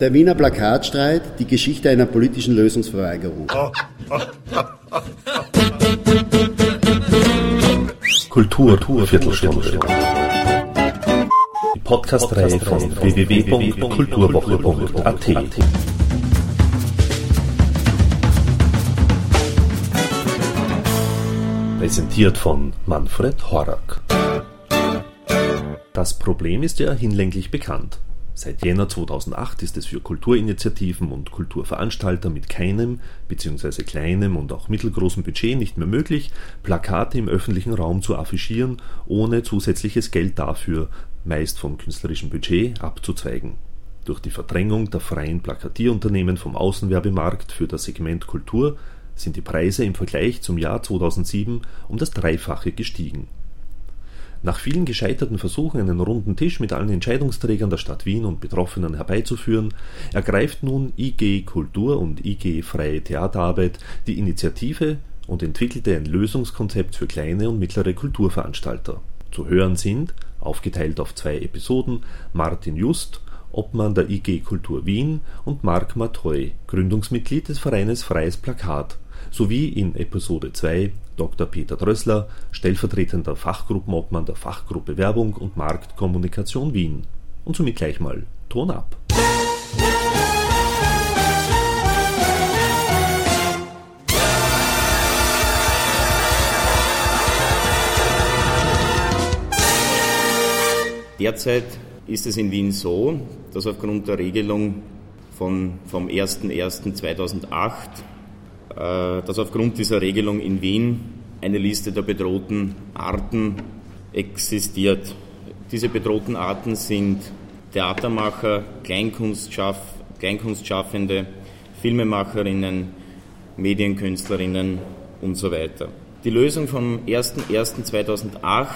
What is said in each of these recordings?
Der Wiener Plakatstreit, die Geschichte einer politischen Lösungsverweigerung. Kultur, Viertelstunde. Die Podcast-Reihe von www.kulturwoche.at. Präsentiert von Manfred Horak. Das Problem ist ja hinlänglich bekannt. Seit Jänner 2008 ist es für Kulturinitiativen und Kulturveranstalter mit keinem bzw. kleinem und auch mittelgroßem Budget nicht mehr möglich, Plakate im öffentlichen Raum zu affichieren, ohne zusätzliches Geld dafür, meist vom künstlerischen Budget, abzuzweigen. Durch die Verdrängung der freien Plakatierunternehmen vom Außenwerbemarkt für das Segment Kultur sind die Preise im Vergleich zum Jahr 2007 um das Dreifache gestiegen nach vielen gescheiterten Versuchen, einen runden Tisch mit allen Entscheidungsträgern der Stadt Wien und Betroffenen herbeizuführen, ergreift nun IG Kultur und IG Freie Theaterarbeit die Initiative und entwickelte ein Lösungskonzept für kleine und mittlere Kulturveranstalter. Zu hören sind, aufgeteilt auf zwei Episoden, Martin Just, Obmann der IG Kultur Wien und Marc Matoy, Gründungsmitglied des Vereines Freies Plakat, sowie in Episode 2 Dr. Peter Drössler, stellvertretender Fachgruppenobmann der Fachgruppe Werbung und Marktkommunikation Wien. Und somit gleich mal Ton ab. Derzeit ist es in Wien so, dass aufgrund der Regelung von, vom 01.01.2008 äh, dass aufgrund dieser Regelung in Wien eine Liste der bedrohten Arten existiert. Diese bedrohten Arten sind Theatermacher, Kleinkunstschaff, Kleinkunstschaffende, Filmemacherinnen, Medienkünstlerinnen und so weiter. Die Lösung vom 01.01.2008 äh,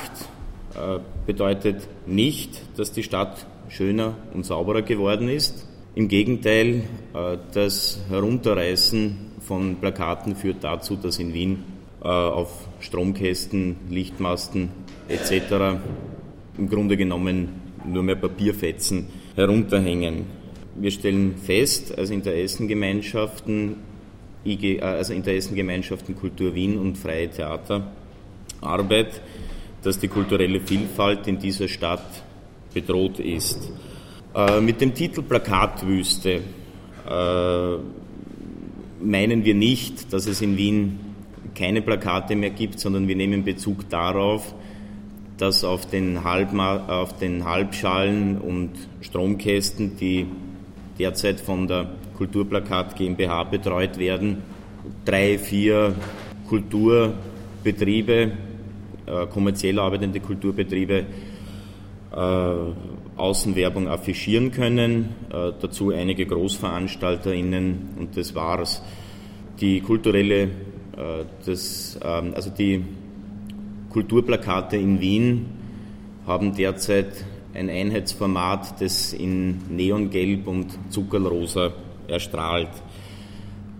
bedeutet nicht, dass die Stadt schöner und sauberer geworden ist. Im Gegenteil, äh, das Herunterreißen von Plakaten führt dazu, dass in Wien äh, auf Stromkästen, Lichtmasten etc. im Grunde genommen nur mehr Papierfetzen herunterhängen. Wir stellen fest, also Interessengemeinschaften, äh, also Interessengemeinschaften Kultur Wien und Freie Theaterarbeit, dass die kulturelle Vielfalt in dieser Stadt bedroht ist. Äh, mit dem Titel Plakatwüste äh, meinen wir nicht, dass es in Wien keine Plakate mehr gibt, sondern wir nehmen Bezug darauf, dass auf den, Halbma auf den Halbschalen und Stromkästen, die derzeit von der Kulturplakat GmbH betreut werden, drei, vier Kulturbetriebe, äh, kommerziell arbeitende Kulturbetriebe, äh, Außenwerbung affichieren können, äh, dazu einige GroßveranstalterInnen und das war's. Die kulturelle, das, ähm, also die Kulturplakate in Wien haben derzeit ein Einheitsformat, das in Neongelb und Zuckerrosa erstrahlt.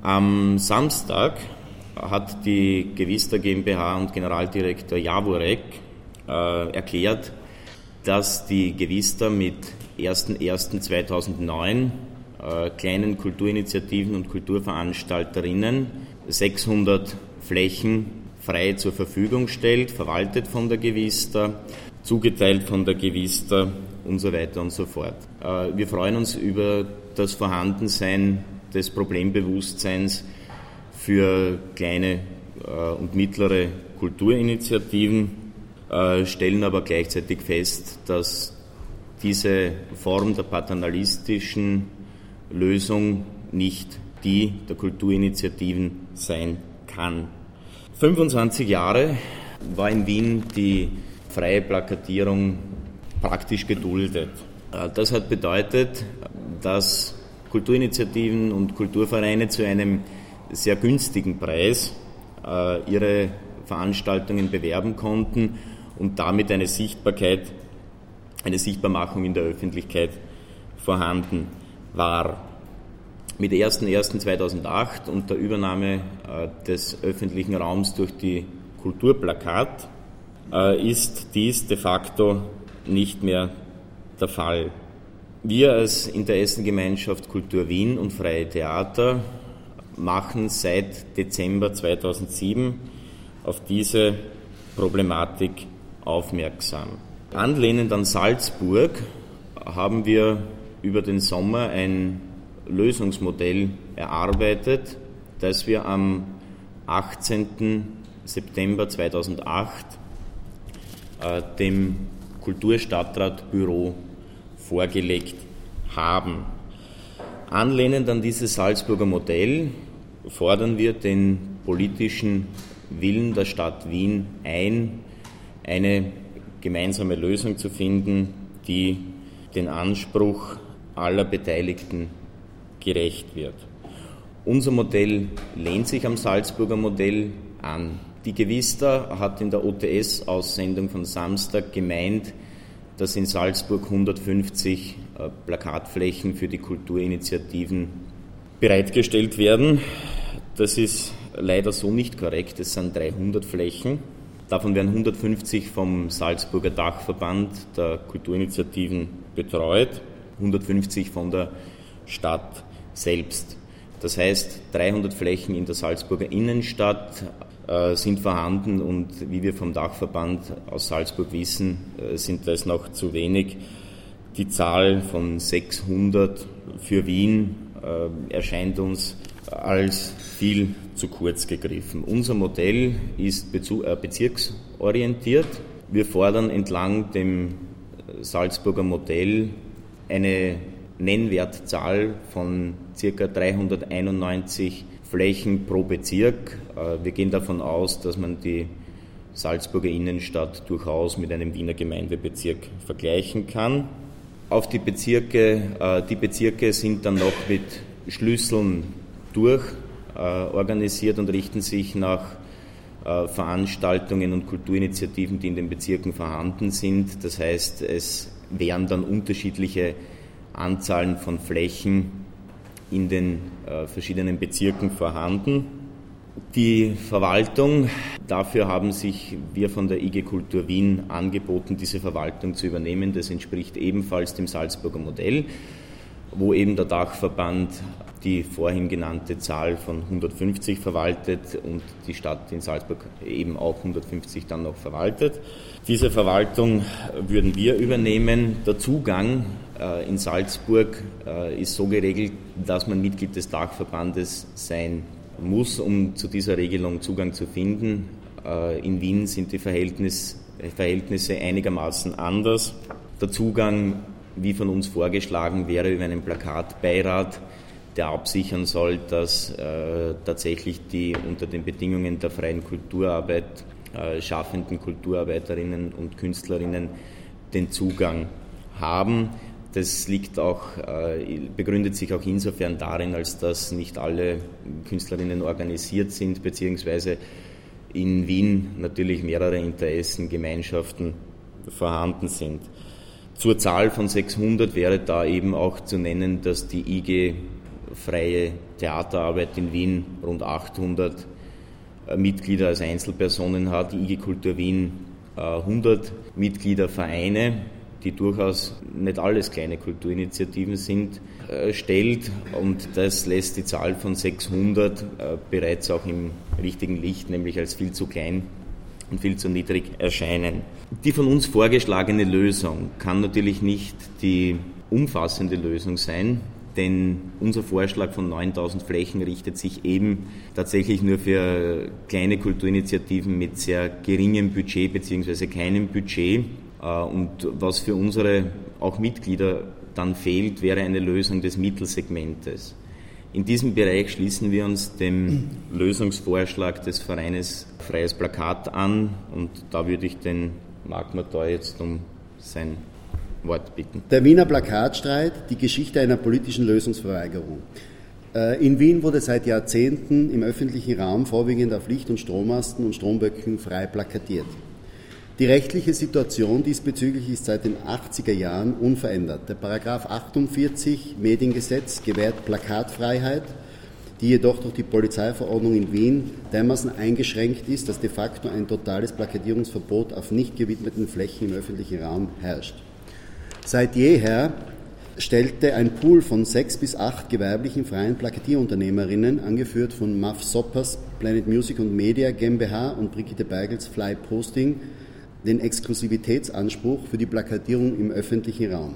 Am Samstag hat die Gewista GmbH und Generaldirektor Jaworek äh, erklärt, dass die Gewista mit 01.01.2009 äh, kleinen Kulturinitiativen und Kulturveranstalterinnen 600 Flächen frei zur Verfügung stellt, verwaltet von der Gewista, zugeteilt von der Gewista und so weiter und so fort. Äh, wir freuen uns über das Vorhandensein des Problembewusstseins für kleine äh, und mittlere Kulturinitiativen äh, stellen aber gleichzeitig fest, dass diese Form der paternalistischen Lösung nicht die der Kulturinitiativen sein kann. 25 Jahre war in Wien die freie Plakatierung praktisch geduldet. Äh, das hat bedeutet, dass Kulturinitiativen und Kulturvereine zu einem sehr günstigen Preis äh, ihre Veranstaltungen bewerben konnten und damit eine Sichtbarkeit, eine Sichtbarmachung in der Öffentlichkeit vorhanden war. Mit 01.01.2008 und der Übernahme äh, des öffentlichen Raums durch die Kulturplakat äh, ist dies de facto nicht mehr der Fall. Wir als Interessengemeinschaft Kultur Wien und Freie Theater machen seit Dezember 2007 auf diese Problematik aufmerksam. Anlehnend an Salzburg haben wir über den Sommer ein Lösungsmodell erarbeitet, das wir am 18. September 2008 äh, dem Kulturstadtratbüro vorgelegt haben. Anlehnend an dieses Salzburger Modell fordern wir den politischen Willen der Stadt Wien ein, eine gemeinsame Lösung zu finden, die den Anspruch aller Beteiligten gerecht wird. Unser Modell lehnt sich am Salzburger Modell an. Die Gewista hat in der OTS-Aussendung von Samstag gemeint, dass in Salzburg 150 äh, Plakatflächen für die Kulturinitiativen bereitgestellt werden. Das ist leider so nicht korrekt. Es sind 300 Flächen. Davon werden 150 vom Salzburger Dachverband der Kulturinitiativen betreut, 150 von der Stadt selbst. Das heißt, 300 Flächen in der Salzburger Innenstadt äh, sind vorhanden und wie wir vom Dachverband aus Salzburg wissen, äh, sind das noch zu wenig. Die Zahl von 600 für Wien äh, erscheint uns als viel zu kurz gegriffen. Unser Modell ist bezirksorientiert. Wir fordern entlang dem Salzburger Modell eine Nennwertzahl von ca. 391 Flächen pro Bezirk. Äh, wir gehen davon aus, dass man die Salzburger Innenstadt durchaus mit einem Wiener Gemeindebezirk vergleichen kann. Auf die Bezirke, äh, die Bezirke sind dann noch mit Schlüsseln durchorganisiert äh, und richten sich nach Veranstaltungen und Kulturinitiativen, die in den Bezirken vorhanden sind. Das heißt, es wären dann unterschiedliche Anzahlen von Flächen in den äh, verschiedenen Bezirken vorhanden. Die Verwaltung, dafür haben sich wir von der IG Kultur Wien angeboten, diese Verwaltung zu übernehmen. Das entspricht ebenfalls dem Salzburger Modell, wo eben der Dachverband die vorhin genannte Zahl von 150 verwaltet und die Stadt in Salzburg eben auch 150 dann noch verwaltet. Diese Verwaltung würden wir übernehmen. Der Zugang äh, in Salzburg äh, ist so geregelt, dass man Mitglied des Dachverbandes sein muss, um zu dieser Regelung Zugang zu finden. Äh, in Wien sind die Verhältnisse einigermaßen anders. Der Zugang, wie von uns vorgeschlagen, wäre über einen Plakatbeirat, der absichern soll, dass äh, tatsächlich die unter den Bedingungen der freien Kulturarbeit äh, schaffenden Kulturarbeiterinnen und Künstlerinnen den Zugang haben. Das liegt auch, äh, begründet sich auch insofern darin, als dass nicht alle Künstlerinnen organisiert sind, beziehungsweise in Wien natürlich mehrere Interessengemeinschaften vorhanden sind. Zur Zahl von 600 wäre da eben auch zu nennen, dass die IG Freie Theaterarbeit in Wien rund 800 äh, Mitglieder als Einzelpersonen hat, die IG Kultur Wien 100 Mitgliedervereine die durchaus nicht alles kleine Kulturinitiativen sind, äh, stellt. Und das lässt die Zahl von 600 äh, bereits auch im richtigen Licht, nämlich als viel zu klein und viel zu niedrig erscheinen. Die von uns vorgeschlagene Lösung kann natürlich nicht die umfassende Lösung sein, denn unser Vorschlag von 9000 Flächen richtet sich eben tatsächlich nur für kleine Kulturinitiativen mit sehr geringem Budget bzw. keinem Budget. Äh, und was für unsere auch Mitglieder dann fehlt, wäre eine Lösung des Mittelsegmentes. In diesem Bereich schließen wir uns dem Lösungsvorschlag des Vereines Freies Plakat an und da würde ich den Marc Matoi jetzt um sein Wort bitten. Der Wiener Plakatstreit, die Geschichte einer politischen Lösungsverweigerung. Äh, in Wien wurde seit Jahrzehnten im öffentlichen Raum vorwiegend auf Licht- und Strommasten und Stromböcken frei plakatiert. Die rechtliche Situation diesbezüglich ist seit den 80er Jahren unverändert. Der Paragraph 48 Mediengesetz gewährt Plakatfreiheit, die jedoch durch die Polizeiverordnung in Wien dermaßen eingeschränkt ist, dass de facto ein totales Plakatierungsverbot auf nicht gewidmeten Flächen im öffentlichen Raum herrscht. Seit jeher stellte ein Pool von sechs bis acht gewerblichen freien Plakatierunternehmerinnen, angeführt von Muff Soppers, Planet Music und Media GmbH und Brigitte Beigels Fly Posting, den Exklusivitätsanspruch für die Plakatierung im öffentlichen Raum.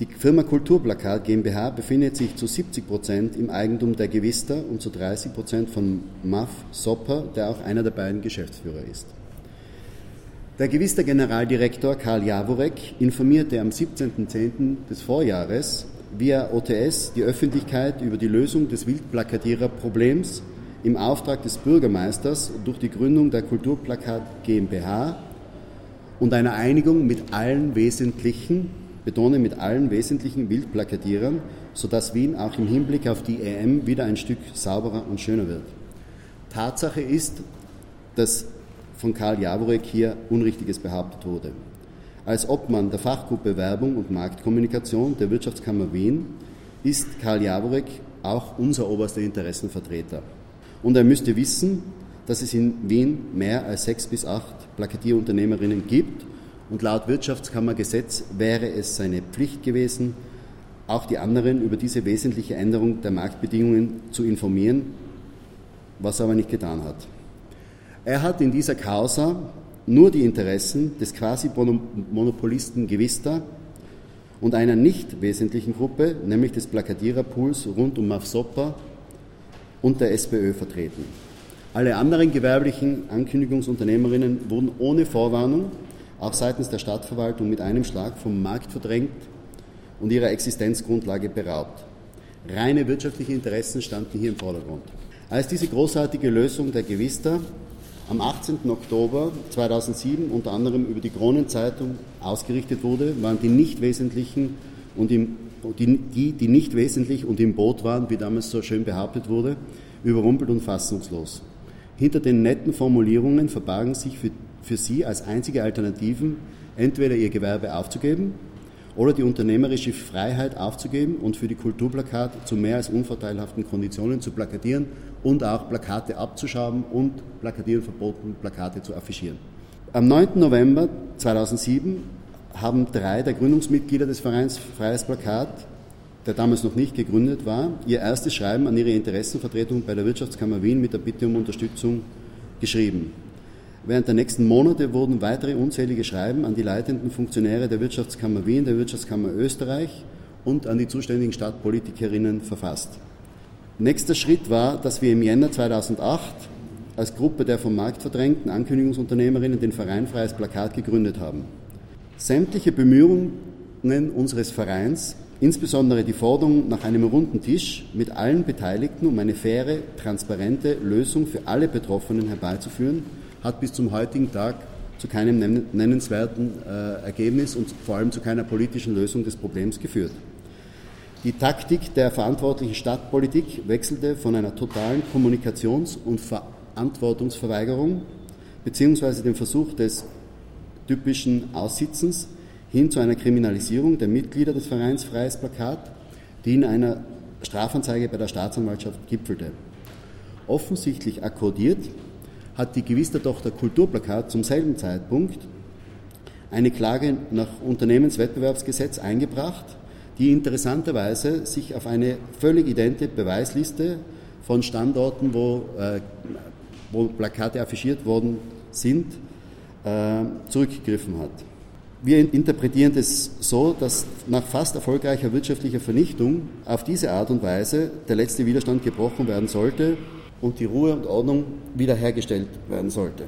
Die Firma Kulturplakat GmbH befindet sich zu 70 Prozent im Eigentum der Gewister und zu 30 Prozent von Muff Sopper, der auch einer der beiden Geschäftsführer ist. Der Gewister Generaldirektor Karl Jaworek informierte am 17.10. des Vorjahres via OTS die Öffentlichkeit über die Lösung des Wildplakatiererproblems im Auftrag des Bürgermeisters durch die Gründung der Kulturplakat GmbH und einer Einigung mit allen wesentlichen betone mit allen wesentlichen Wildplakatierern, sodass Wien auch im Hinblick auf die EM wieder ein Stück sauberer und schöner wird. Tatsache ist, dass von Karl Jaworek hier Unrichtiges behauptet wurde. Als Obmann der Fachgruppe Werbung und Marktkommunikation der Wirtschaftskammer Wien ist Karl Jaworek auch unser oberster Interessenvertreter. Und er müsste wissen, dass es in Wien mehr als sechs bis acht Plakatierunternehmerinnen gibt und laut Wirtschaftskammergesetz wäre es seine Pflicht gewesen, auch die anderen über diese wesentliche Änderung der Marktbedingungen zu informieren, was er aber nicht getan hat. Er hat in dieser Causa nur die Interessen des Quasi-Monopolisten Gewista und einer nicht wesentlichen Gruppe, nämlich des Plakatiererpools rund um Mafsoppa und der SPÖ vertreten. Alle anderen gewerblichen Ankündigungsunternehmerinnen wurden ohne Vorwarnung auch seitens der Stadtverwaltung mit einem Schlag vom Markt verdrängt und ihrer Existenzgrundlage beraubt. Reine wirtschaftliche Interessen standen hier im Vordergrund. Als diese großartige Lösung der Gewister am 18. Oktober 2007 unter anderem über die Kronenzeitung ausgerichtet wurde, waren die nicht wesentlichen und im, die, die, die nicht wesentlich und im Boot waren, wie damals so schön behauptet wurde, überrumpelt und fassungslos. Hinter den netten Formulierungen verbargen sich für für sie als einzige Alternativen entweder ihr Gewerbe aufzugeben oder die unternehmerische Freiheit aufzugeben und für die Kulturplakate zu mehr als unvorteilhaften Konditionen zu plakatieren und auch Plakate abzuschaben und plakatieren verboten, Plakate zu affichieren. Am 9. November 2007 haben drei der Gründungsmitglieder des Vereins Freies Plakat, der damals noch nicht gegründet war, ihr erstes Schreiben an ihre Interessenvertretung bei der Wirtschaftskammer Wien mit der Bitte um Unterstützung geschrieben. Während der nächsten Monate wurden weitere unzählige Schreiben an die leitenden Funktionäre der Wirtschaftskammer Wien, der Wirtschaftskammer Österreich und an die zuständigen Stadtpolitikerinnen verfasst. Nächster Schritt war, dass wir im Jänner 2008 als Gruppe der vom Markt verdrängten Ankündigungsunternehmerinnen den Verein Freies Plakat gegründet haben. Sämtliche Bemühungen unseres Vereins, insbesondere die Forderung nach einem runden Tisch mit allen Beteiligten, um eine faire, transparente Lösung für alle Betroffenen herbeizuführen, hat bis zum heutigen Tag zu keinem nennenswerten äh, Ergebnis und vor allem zu keiner politischen Lösung des Problems geführt. Die Taktik der verantwortlichen Stadtpolitik wechselte von einer totalen Kommunikations- und Verantwortungsverweigerung beziehungsweise dem Versuch des typischen Aussitzens hin zu einer Kriminalisierung der Mitglieder des Vereins Freies Plakat, die in einer Strafanzeige bei der Staatsanwaltschaft gipfelte. Offensichtlich akkordiert hat die Gewistertochter Kulturplakat zum selben Zeitpunkt eine Klage nach Unternehmenswettbewerbsgesetz eingebracht, die interessanterweise sich auf eine völlig idente Beweisliste von Standorten, wo, äh, wo Plakate affichiert worden sind, äh, zurückgegriffen hat. Wir interpretieren das so, dass nach fast erfolgreicher wirtschaftlicher Vernichtung auf diese Art und Weise der letzte Widerstand gebrochen werden sollte und die Ruhe und Ordnung wiederhergestellt werden sollte.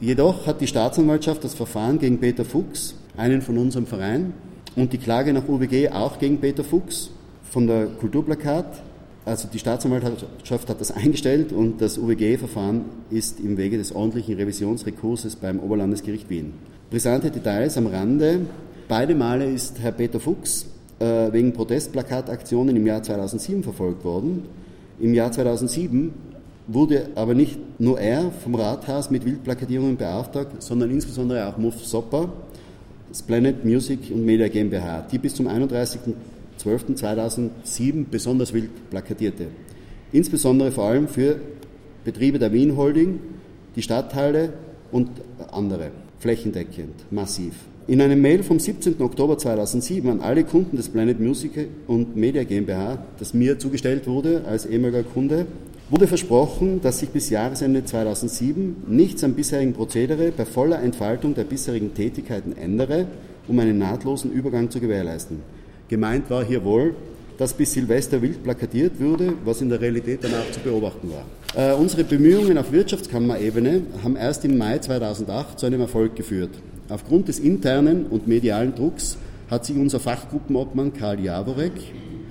Jedoch hat die Staatsanwaltschaft das Verfahren gegen Peter Fuchs, einen von unserem Verein, und die Klage nach UWG auch gegen Peter Fuchs von der Kulturplakat, also die Staatsanwaltschaft hat das eingestellt und das UWG-Verfahren ist im Wege des ordentlichen Revisionsrekurses beim Oberlandesgericht Wien. Brisante Details am Rande. Beide Male ist Herr Peter Fuchs äh, wegen Protestplakataktionen im Jahr 2007 verfolgt worden. Im Jahr 2007 wurde aber nicht nur er vom Rathaus mit Wildplakatierungen beauftragt, sondern insbesondere auch Muff Sopper, das Planet Music und Media GmbH, die bis zum 31.12.2007 besonders wild plakatierte. Insbesondere vor allem für Betriebe der Wien Holding, die Stadtteile und andere, flächendeckend, massiv. In einem Mail vom 17. Oktober 2007 an alle Kunden des Planet Music und Media GmbH, das mir zugestellt wurde als ehemaliger Kunde, wurde versprochen, dass sich bis Jahresende 2007 nichts am bisherigen Prozedere bei voller Entfaltung der bisherigen Tätigkeiten ändere, um einen nahtlosen Übergang zu gewährleisten. Gemeint war hier wohl, dass bis Silvester wild plakatiert würde, was in der Realität danach zu beobachten war. Äh, unsere Bemühungen auf Wirtschaftskammerebene haben erst im Mai 2008 zu einem Erfolg geführt. Aufgrund des internen und medialen Drucks hat sich unser Fachgruppenobmann Karl Jaworek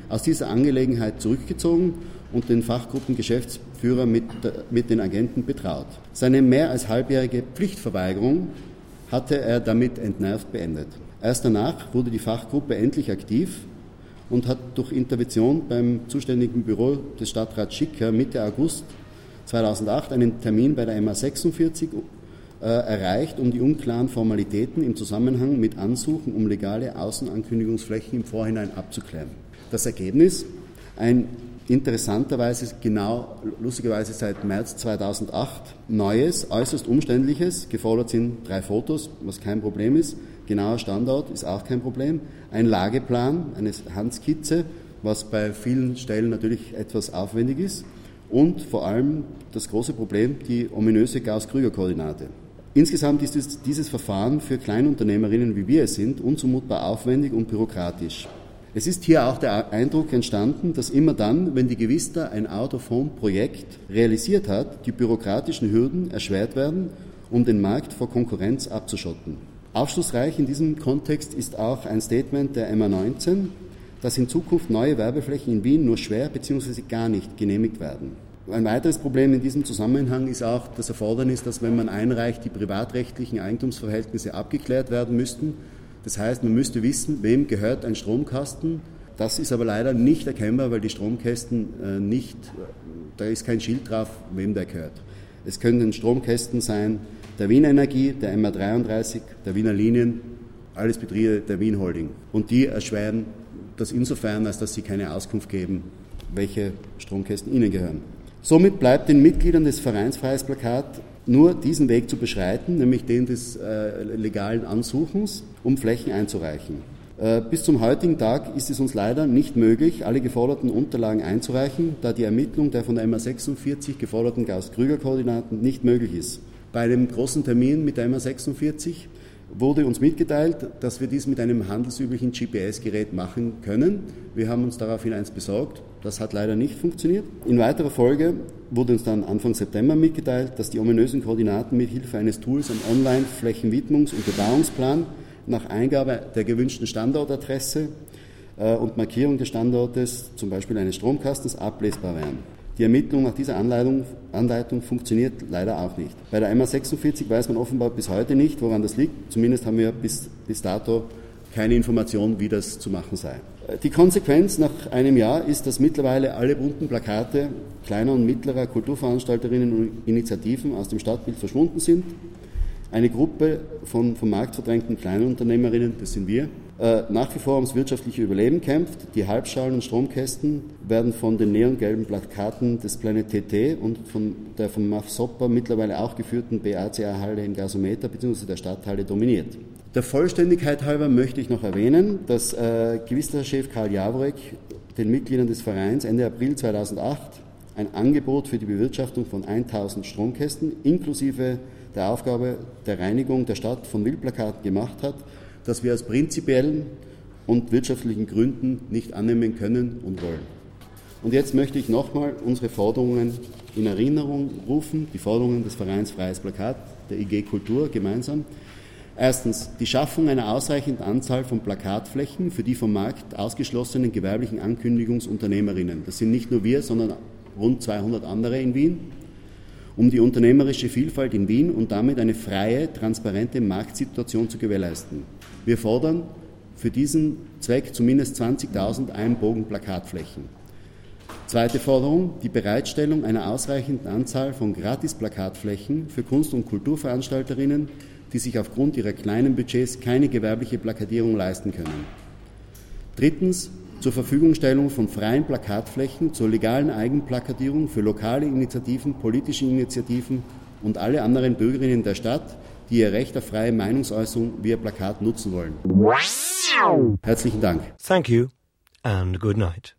aus dieser Angelegenheit zurückgezogen und den Fachgruppengeschäftsführer mit, mit den Agenten betraut. Seine mehr als halbjährige Pflichtverweigerung hatte er damit entnervt beendet. Erst danach wurde die Fachgruppe endlich aktiv und hat durch Intervention beim zuständigen Büro des Stadtrats Schicker Mitte August 2008 einen Termin bei der MA 46 äh, erreicht, um die unklaren Formalitäten im Zusammenhang mit Ansuchen um legale Außenankündigungsflächen im Vorhinein abzuklären. Das Ergebnis? Ein interessanterweise genau, lustigerweise seit März 2008, neues, äußerst umständliches, gefordert sind drei Fotos, was kein Problem ist, genauer Standort ist auch kein Problem, ein Lageplan, eine Handskizze, was bei vielen Stellen natürlich etwas aufwendig ist und vor allem das große Problem, die ominöse Gauss-Krüger-Koordinate. Insgesamt ist es, dieses Verfahren für Kleinunternehmerinnen, wie wir es sind, unzumutbar aufwendig und bürokratisch. Es ist hier auch der Eindruck entstanden, dass immer dann, wenn die Gewista ein Out-of-Home-Projekt realisiert hat, die bürokratischen Hürden erschwert werden, um den Markt vor Konkurrenz abzuschotten. Aufschlussreich in diesem Kontext ist auch ein Statement der MA19, dass in Zukunft neue Werbeflächen in Wien nur schwer bzw. gar nicht genehmigt werden. Ein weiteres Problem in diesem Zusammenhang ist auch das Erfordernis, dass wenn man einreicht, die privatrechtlichen Eigentumsverhältnisse abgeklärt werden müssten das heißt, man müsste wissen, wem gehört ein Stromkasten. Das ist aber leider nicht erkennbar, weil die Stromkästen äh, nicht, da ist kein Schild drauf, wem der gehört. Es können Stromkästen sein der Wiener Energie, der MA33, der Wiener Linien, alles Betriebe der Wien Holding. Und die erschweren das insofern, als dass sie keine Auskunft geben, welche Stromkästen ihnen gehören. Somit bleibt den Mitgliedern des Vereins Freies Plakat nur diesen Weg zu beschreiten, nämlich den des äh, legalen Ansuchens, um Flächen einzureichen. Äh, bis zum heutigen Tag ist es uns leider nicht möglich, alle geforderten Unterlagen einzureichen, da die Ermittlung der von der MA46 geforderten Gauss-Krüger-Koordinaten nicht möglich ist. Bei einem großen Termin mit der MA46 wurde uns mitgeteilt, dass wir dies mit einem handelsüblichen GPS-Gerät machen können. Wir haben uns daraufhin eins besorgt. Das hat leider nicht funktioniert. In weiterer Folge wurde uns dann Anfang September mitgeteilt, dass die ominösen Koordinaten mit Hilfe eines Tools am Online-Flächenwidmungs- und Bebauungsplan nach Eingabe der gewünschten Standortadresse äh, und Markierung des Standortes, zum Beispiel eines Stromkastens, ablesbar wären. Die Ermittlung nach dieser Anleitung, Anleitung funktioniert leider auch nicht. Bei der MA46 weiß man offenbar bis heute nicht, woran das liegt. Zumindest haben wir bis, bis dato keine Information, wie das zu machen sei. Die Konsequenz nach einem Jahr ist, dass mittlerweile alle bunten Plakate kleiner und mittlerer Kulturveranstalterinnen und Initiativen aus dem Stadtbild verschwunden sind. Eine Gruppe von vom Markt verdrängten Kleinunternehmerinnen, das sind wir, nach wie vor ums wirtschaftliche Überleben kämpft. Die Halbschalen und Stromkästen werden von den neongelben Plakaten des Planet TT und von der vom MAF Sopper mittlerweile auch geführten BACA-Halle in Gasometer bzw. der Stadthalle dominiert. Der Vollständigkeit halber möchte ich noch erwähnen, dass äh, Gewisterchef Karl Jaworek den Mitgliedern des Vereins Ende April 2008 ein Angebot für die Bewirtschaftung von 1000 Stromkästen inklusive der Aufgabe der Reinigung der Stadt von Wildplakaten gemacht hat das wir aus prinzipiellen und wirtschaftlichen Gründen nicht annehmen können und wollen. Und jetzt möchte ich nochmal unsere Forderungen in Erinnerung rufen, die Forderungen des Vereins Freies Plakat, der IG Kultur gemeinsam. Erstens die Schaffung einer ausreichenden Anzahl von Plakatflächen für die vom Markt ausgeschlossenen gewerblichen Ankündigungsunternehmerinnen. Das sind nicht nur wir, sondern rund 200 andere in Wien, um die unternehmerische Vielfalt in Wien und damit eine freie, transparente Marktsituation zu gewährleisten. Wir fordern für diesen Zweck zumindest 20.000 Einbogen-Plakatflächen. Zweite Forderung, die Bereitstellung einer ausreichenden Anzahl von Gratis-Plakatflächen für Kunst- und Kulturveranstalterinnen, die sich aufgrund ihrer kleinen Budgets keine gewerbliche Plakatierung leisten können. Drittens, zur Verfügungstellung von freien Plakatflächen zur legalen Eigenplakatierung für lokale Initiativen, politische Initiativen und alle anderen Bürgerinnen der Stadt, die ihr Recht auf freie Meinungsäußerung via Plakat nutzen wollen. Herzlichen Dank. Thank you and good night.